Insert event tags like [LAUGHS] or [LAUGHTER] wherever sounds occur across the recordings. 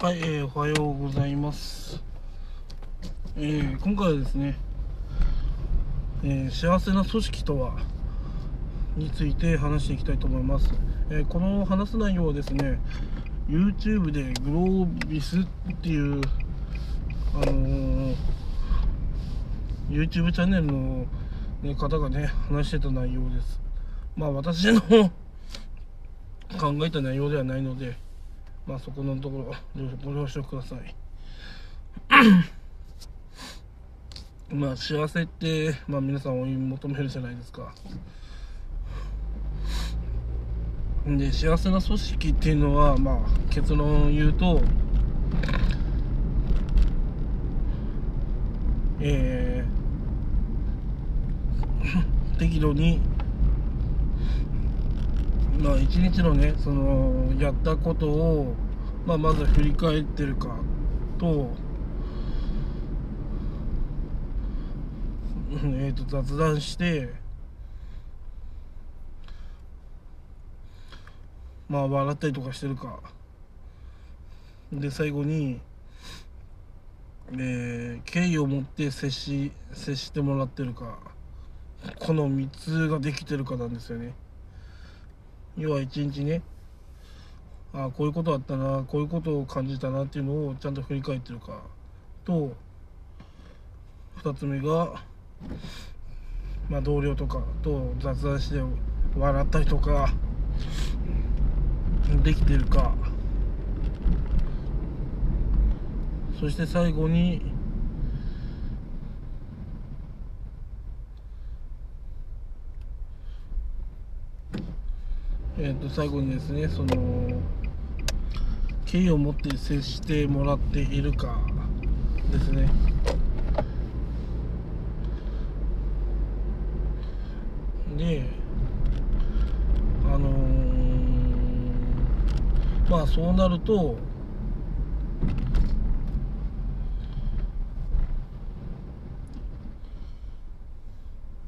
はい、えー、おはようございます。えー、今回はですね、えー、幸せな組織とはについて話していきたいと思います。えこの話す内容はですね、YouTube でグロービスっていう、あの YouTube チャンネルの、ね、方がね、話してた内容です。まあ私の [LAUGHS] 考えた内容ではないので、まあそこのところご了承ください。[COUGHS] まあ幸せって、まあ皆さん追い求めるじゃないですか。で、幸せな組織っていうのは、まあ結論を言うと、えー、[COUGHS] 適度にまあ一日のねそのやったことを、まあ、まず振り返ってるかとえー、と雑談してまあ笑ったりとかしてるかで最後に、えー、敬意を持って接し接してもらってるかこの3つができてるかなんですよね。要は一日ねあこういうことあったなこういうことを感じたなっていうのをちゃんと振り返ってるか。と2つ目が、まあ、同僚とかと雑談して笑ったりとかできてるか。そして最後にえー、と最後にですねその敬意を持って接してもらっているかですね。であのー、まあそうなると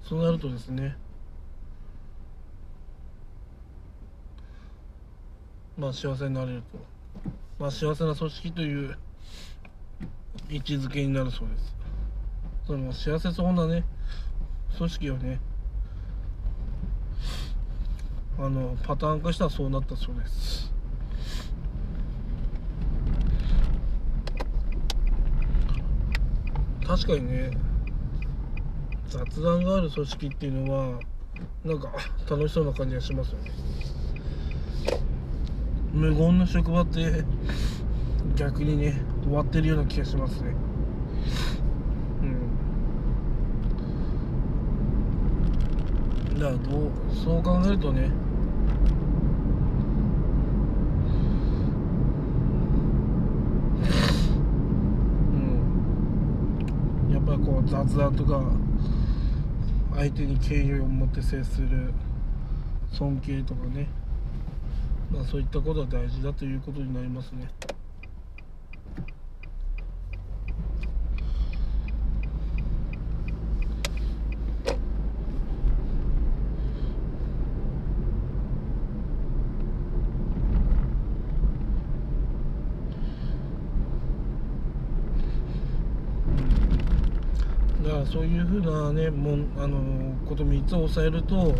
そうなるとですねまあ幸せになれると。まあ幸せな組織という位置づけになるそうです。その幸せそうなね組織をねあのパターン化したらそうなったそうです。確かにね雑談がある組織っていうのはなんか楽しそうな感じがしますよね。無言の職場って逆にね終わってるような気がしますね。うん。だからどうそう考えるとねうん。やっぱこう雑談とか相手に敬意を持って接する尊敬とかね。まあ、そういったことは大事だということになりますね。だからそういうふうなねもんあのこと3つを抑えると、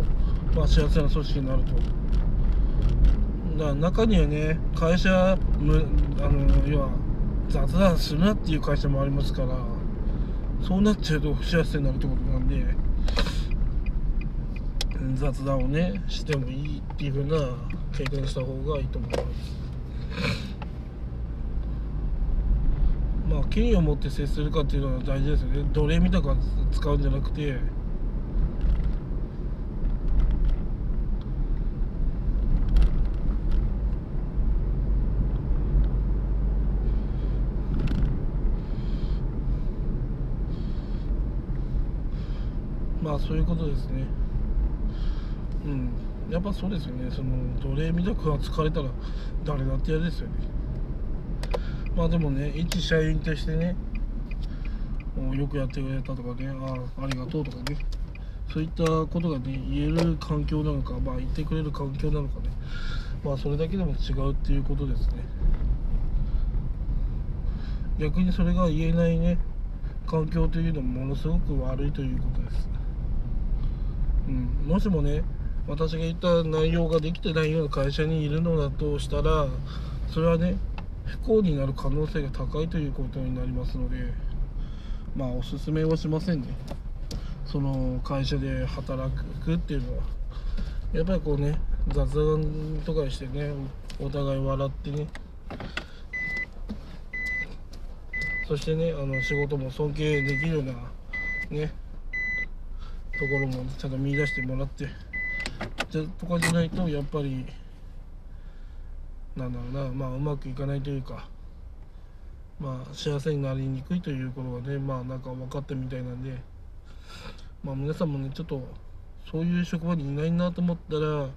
まあ、幸せな組織になると。だ中にはね会社むあの要は雑談するなっていう会社もありますからそうなっちゃうと不幸せになるってことなんで雑談をねしてもいいっていう風な経験した方がいいと思います。まあ権威を持って接するかっていうのは大事ですよね。奴隷みたいな使うんじゃなくてまあそういうことですね。うん。やっぱそうですよね。その奴隷みたく扱われたら誰だって嫌ですよね。まあでもね一社員としてねよくやってくれたとかねあありがとうとかね。そういったことがね言える環境なのかまあ言ってくれる環境なのかね。まあそれだけでも違うっていうことですね。逆にそれが言えないね環境というのもものすごく悪いということです、うん、もしもね私が言った内容ができてないような会社にいるのだとしたらそれはね不幸になる可能性が高いということになりますのでまあおすすめはしませんね。その会社で働くっていうのは。やっぱりこうね雑談とかしてねお互い笑ってね。そしてねあの仕事も尊敬できるようなねところもちゃんと見出してもらってじとかじゃないとやっぱりなんだろうなまあうまくいかないというかまあ幸せになりにくいということがねまあなんか分かったみたいなんでまあ皆さんもねちょっとそういう職場にいないなと思ったら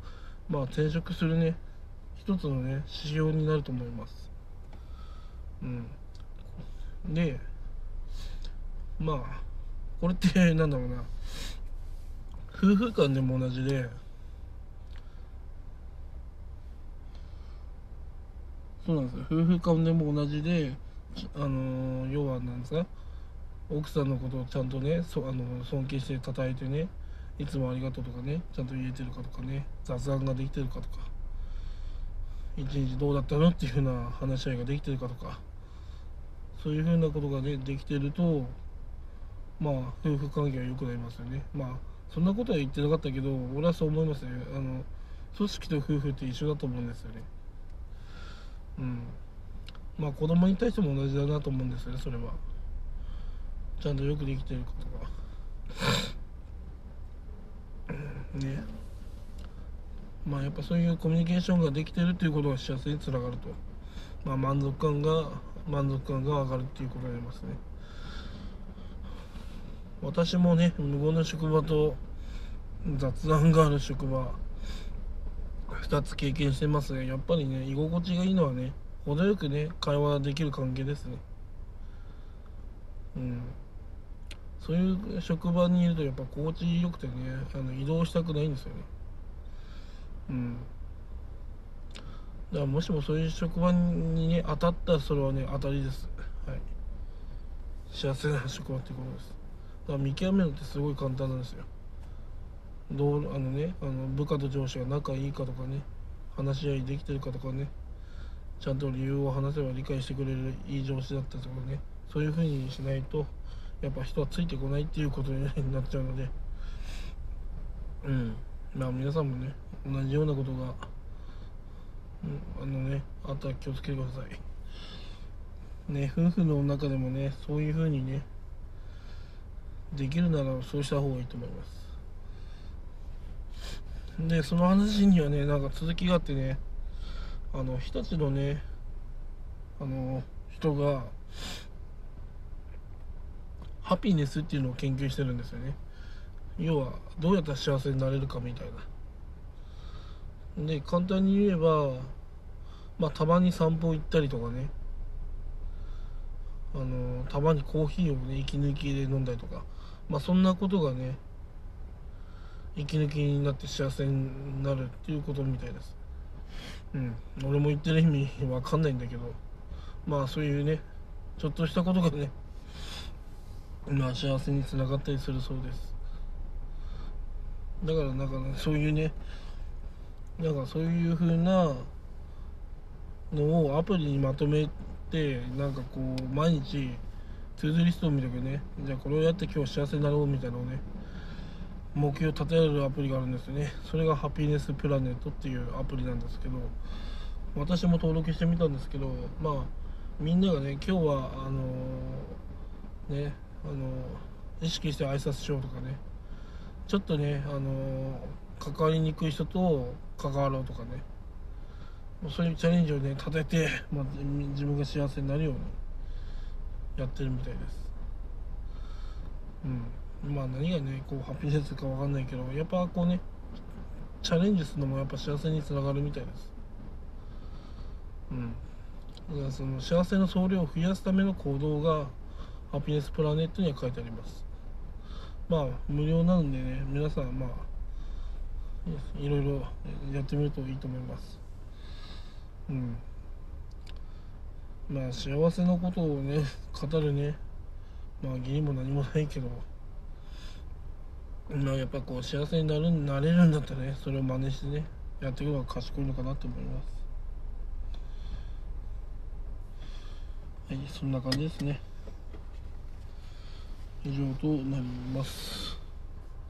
まあ転職するね一つのね指標になると思います。うん。でまあこれってなんだろうな。夫婦間でも同じで。そうなんですよ。夫婦間でも同じであの要はなんですか？奥さんのことをちゃんとねそあの尊敬して叩いてねいつもありがとうとかねちゃんと言えてるかとかね雑談ができてるかとか一日どうだったのっていうふうな話し合いができてるかとかそういうふうなことがねできてるとまあ夫婦関係は良くなりますよね。まあそんなことは言ってなかったけど俺はそう思いますね。あの組織と夫婦って一緒だと思うんですよね。うん。まあ子供に対しても同じだなと思うんですよねそれは。ちゃんとよくできてることが。[LAUGHS] ね。まあやっぱそういうコミュニケーションができてるっていうことが幸せにつながると。まあ満足感が満足感が上がるっていうことになりますね。私もね無言の職場と雑談がある職場2つ経験してますがやっぱりね居心地がいいのはね程よくね会話できる関係ですね。うん。そういう職場にいるとやっぱ心地よくてねあの移動したくないんですよね。うん。だからもしもそういう職場にね当たったらそれはね当たりです。はい。幸せな職場ってことです。から見極めるってすごい簡単なんですよ。どうあのねあの部下と上司が仲いいかとかね話し合いできてるかとかねちゃんと理由を話せば理解してくれるいい上司だったとかねそういうふうにしないとやっぱ人はついてこないっていうことになっちゃうので。うん。まあ皆さんもね同じようなことが、うん、あのねあったら気をつけてください。ね夫婦の中でもねそういうふうにねできるならそうした方がいいと思います。でその話にはねなんか続きがあってねあの日立のねあの人がハピネスっていうのを研究してるんですよね。要はどうやったら幸せになれるかみたいな。で簡単に言えばまあたまに散歩行ったりとかね。あのたまにコーヒーをね息抜きで飲んだりとか。まあそんなことがね息抜きになって幸せになるっていうことみたいです。うん。俺も言ってる意味わかんないんだけど。まあそういうねちょっとしたことがねまあ幸せにつながったりするそうです。だからなんかねそういうねなんかそういう風なのをアプリにまとめてなんかこう毎日トゥードリストを見とけねじゃあこれをやって今日幸せになろうみたいなのをね目標を立てられるアプリがあるんですよね。それがハピネスプラネットっていうアプリなんですけど私も登録してみたんですけどまあみんながね今日はあのー、ねあの意識して挨拶しようとかねちょっとねあの関わりにくい人と関わろうとかねそういうチャレンジをね立てて、まあ、自分が幸せになるようにやってるみたいです。うん。まあ何がねこうハピネスか分かんないけどやっぱこうねチャレンジするのもやっぱ幸せにつながるみたいです。うん。だからその幸せの総量を増やすための行動がハピネスプラネットには書いてあります。まあ無料なのでね皆さんまあいろいろやってみるといいと思います。うん。まあ幸せなことをね語るね。まあ義理も何もないけど。まあやっぱこう幸せになるなれるんだったらねそれを真似してねやっていくのが賢いのかなと思います。はいそんな感じですね。以上となります。